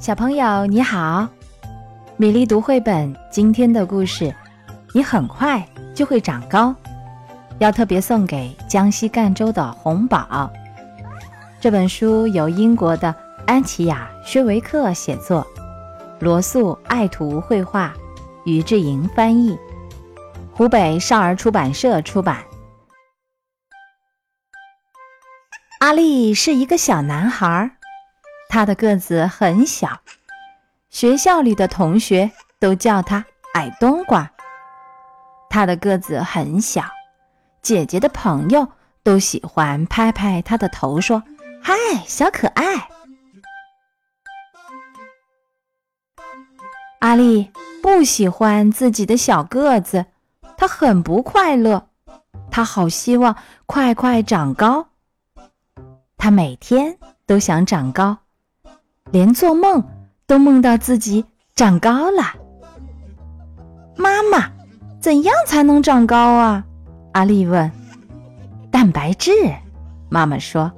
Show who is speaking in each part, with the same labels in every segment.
Speaker 1: 小朋友你好，米粒读绘本今天的故事，你很快就会长高，要特别送给江西赣州的红宝。这本书由英国的安琪亚·薛维克写作，罗素爱图绘画，于志莹翻译，湖北少儿出版社出版。阿力是一个小男孩。他的个子很小，学校里的同学都叫他矮冬瓜。他的个子很小，姐姐的朋友都喜欢拍拍他的头，说：“嗨，小可爱。”阿丽不喜欢自己的小个子，他很不快乐，他好希望快快长高。他每天都想长高。连做梦都梦到自己长高了。妈妈，怎样才能长高啊？阿丽问。蛋白质，妈妈说，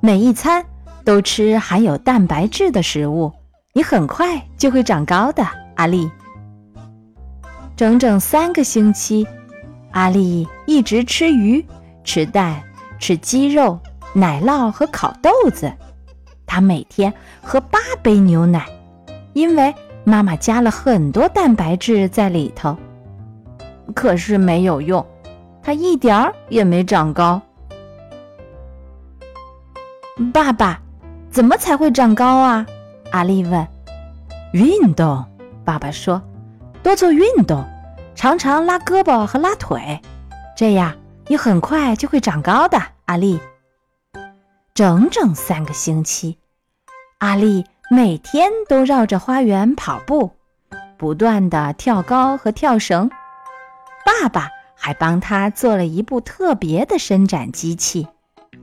Speaker 1: 每一餐都吃含有蛋白质的食物，你很快就会长高的。阿丽。整整三个星期，阿丽一直吃鱼、吃蛋、吃鸡肉、奶酪和烤豆子。他每天喝八杯牛奶，因为妈妈加了很多蛋白质在里头。可是没有用，他一点儿也没长高。爸爸，怎么才会长高啊？阿丽问。运动，爸爸说，多做运动，常常拉胳膊和拉腿，这样你很快就会长高的。阿丽。整整三个星期，阿丽每天都绕着花园跑步，不断的跳高和跳绳。爸爸还帮他做了一部特别的伸展机器。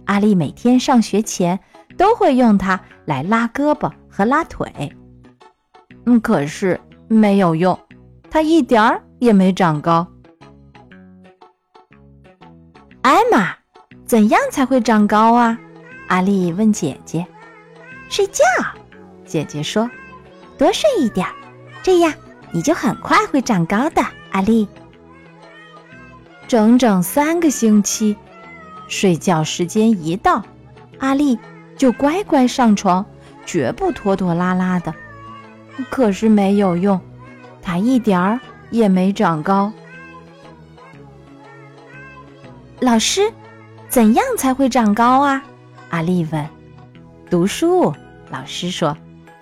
Speaker 1: 阿丽每天上学前都会用它来拉胳膊和拉腿。嗯，可是没有用，他一点儿也没长高。艾玛，怎样才会长高啊？阿丽问姐姐：“睡觉。”姐姐说：“多睡一点，这样你就很快会长高的。”阿丽。整整三个星期，睡觉时间一到，阿丽就乖乖上床，绝不拖拖拉拉的。可是没有用，她一点儿也没长高。老师，怎样才会长高啊？阿丽问：“读书。”老师说：“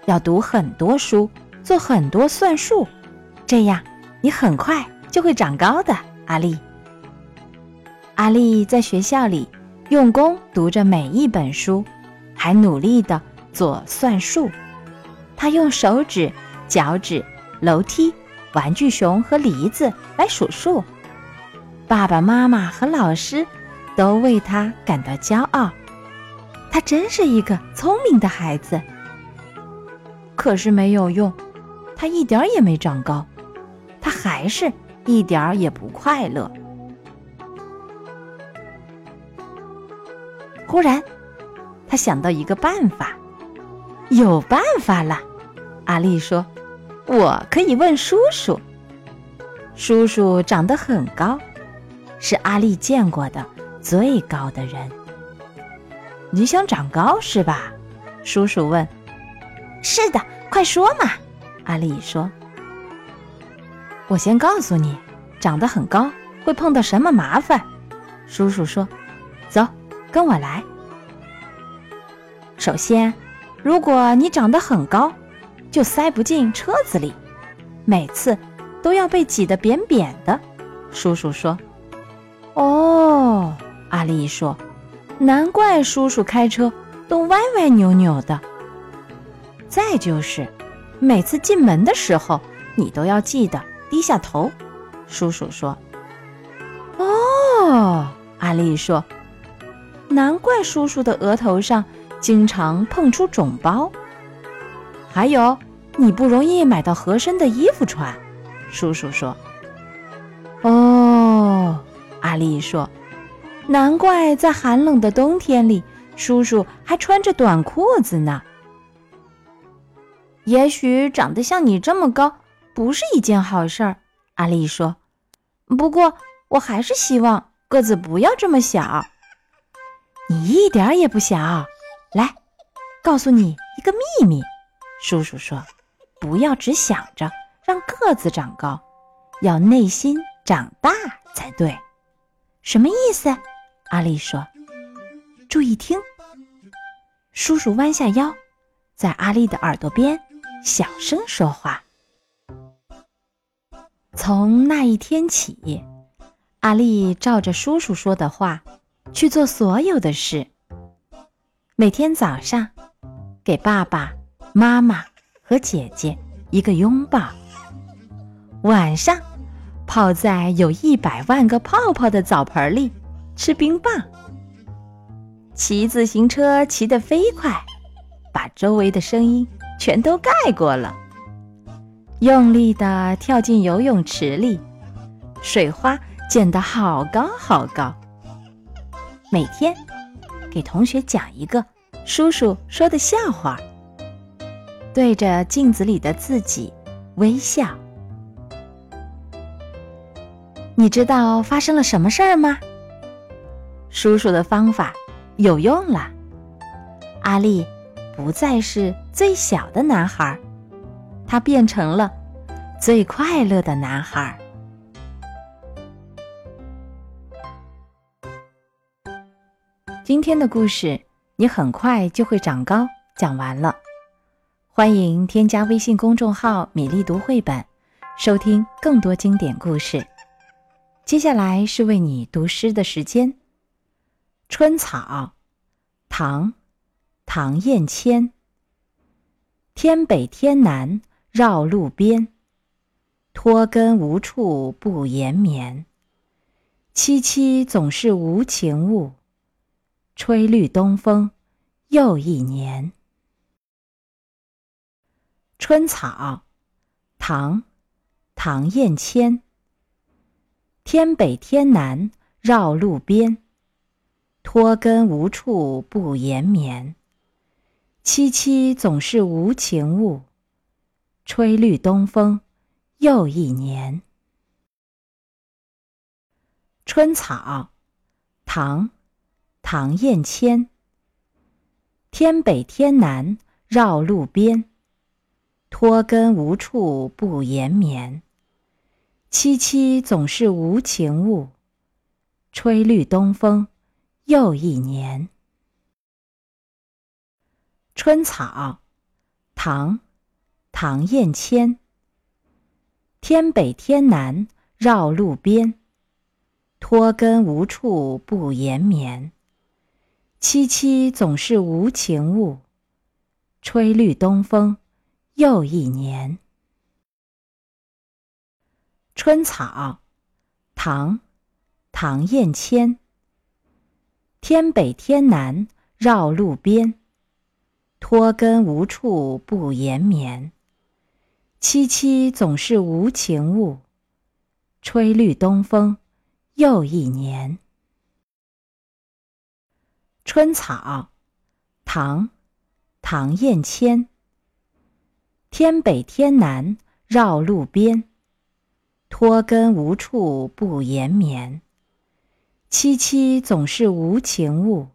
Speaker 1: 要读很多书，做很多算术，这样你很快就会长高的。”阿丽。阿丽在学校里用功读着每一本书，还努力的做算术。她用手指、脚趾、楼梯、玩具熊和梨子来数数。爸爸妈妈和老师都为她感到骄傲。他真是一个聪明的孩子，可是没有用，他一点也没长高，他还是一点儿也不快乐。忽然，他想到一个办法，有办法了！阿丽说：“我可以问叔叔。”叔叔长得很高，是阿丽见过的最高的人。你想长高是吧？叔叔问。是的，快说嘛！阿丽说。我先告诉你，长得很高会碰到什么麻烦。叔叔说：“走，跟我来。首先，如果你长得很高，就塞不进车子里，每次都要被挤得扁扁的。”叔叔说。哦，阿丽说。难怪叔叔开车都歪歪扭扭的。再就是，每次进门的时候，你都要记得低下头。叔叔说：“哦。”阿丽说：“难怪叔叔的额头上经常碰出肿包。还有，你不容易买到合身的衣服穿。”叔叔说：“哦。”阿丽说。难怪在寒冷的冬天里，叔叔还穿着短裤子呢。也许长得像你这么高不是一件好事儿。阿丽说：“不过我还是希望个子不要这么小。你一点也不小。来，告诉你一个秘密。”叔叔说：“不要只想着让个子长高，要内心长大才对。”什么意思？阿丽说：“注意听。”叔叔弯下腰，在阿丽的耳朵边小声说话。从那一天起，阿丽照着叔叔说的话去做所有的事。每天早上，给爸爸妈妈和姐姐一个拥抱；晚上，泡在有一百万个泡泡的澡盆里吃冰棒；骑自行车骑得飞快，把周围的声音全都盖过了。用力地跳进游泳池里，水花溅得好高好高。每天给同学讲一个叔叔说的笑话，对着镜子里的自己微笑。你知道发生了什么事儿吗？叔叔的方法有用了，阿丽不再是最小的男孩。他变成了最快乐的男孩。今天的故事你很快就会长高，讲完了。欢迎添加微信公众号“米粒读绘本”，收听更多经典故事。接下来是为你读诗的时间。《春草》，唐·唐彦谦。天北天南。绕路边，脱根无处不延绵。萋萋总是无情物，吹绿东风又一年。《春草》，唐·唐彦谦。天北天南绕路边，脱根无处不延绵。萋萋总是无情物。吹绿东风又一年。《春草》，唐·唐彦谦。天北天南绕路边，脱根无处不延绵。萋萋总是无情物，吹绿东风又一年。《春草》，唐。唐彦谦。天北天南绕路边，脱根无处不延绵。萋萋总是无情物，吹绿东风又一年。《春草》，唐，唐彦谦。天北天南绕路边，脱根无处不延绵。萋萋总是无情物，吹绿东风又一年。《春草》，唐，唐彦谦。天北天南绕路边，脱根无处不延绵。萋萋总是无情物，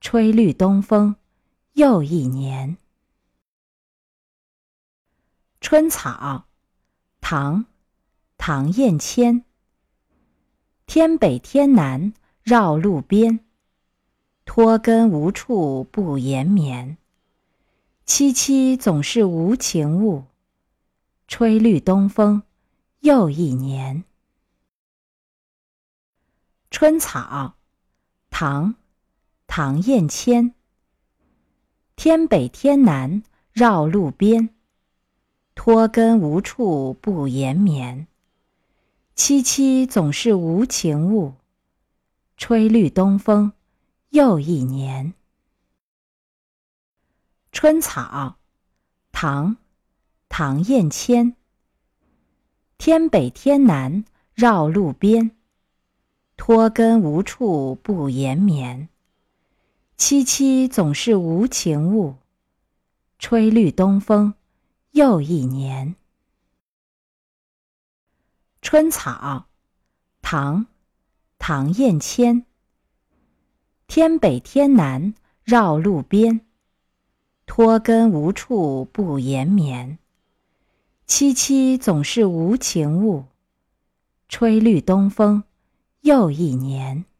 Speaker 1: 吹绿东风又一年。《春草》，唐，唐彦谦。天北天南绕路边，脱根无处不延绵。萋萋总是无情物，吹绿东风又一年。《春草》，唐，唐彦谦。天北天南绕路边。脱根无处不延绵，萋萋总是无情物，吹绿东风又一年。《春草》，唐，唐彦谦。天北天南绕路边，脱根无处不延绵。萋萋总是无情物，吹绿东风。又一年。春草，唐，唐彦谦。天北天南绕路边，脱根无处不延绵。萋萋总是无情物，吹绿东风又一年。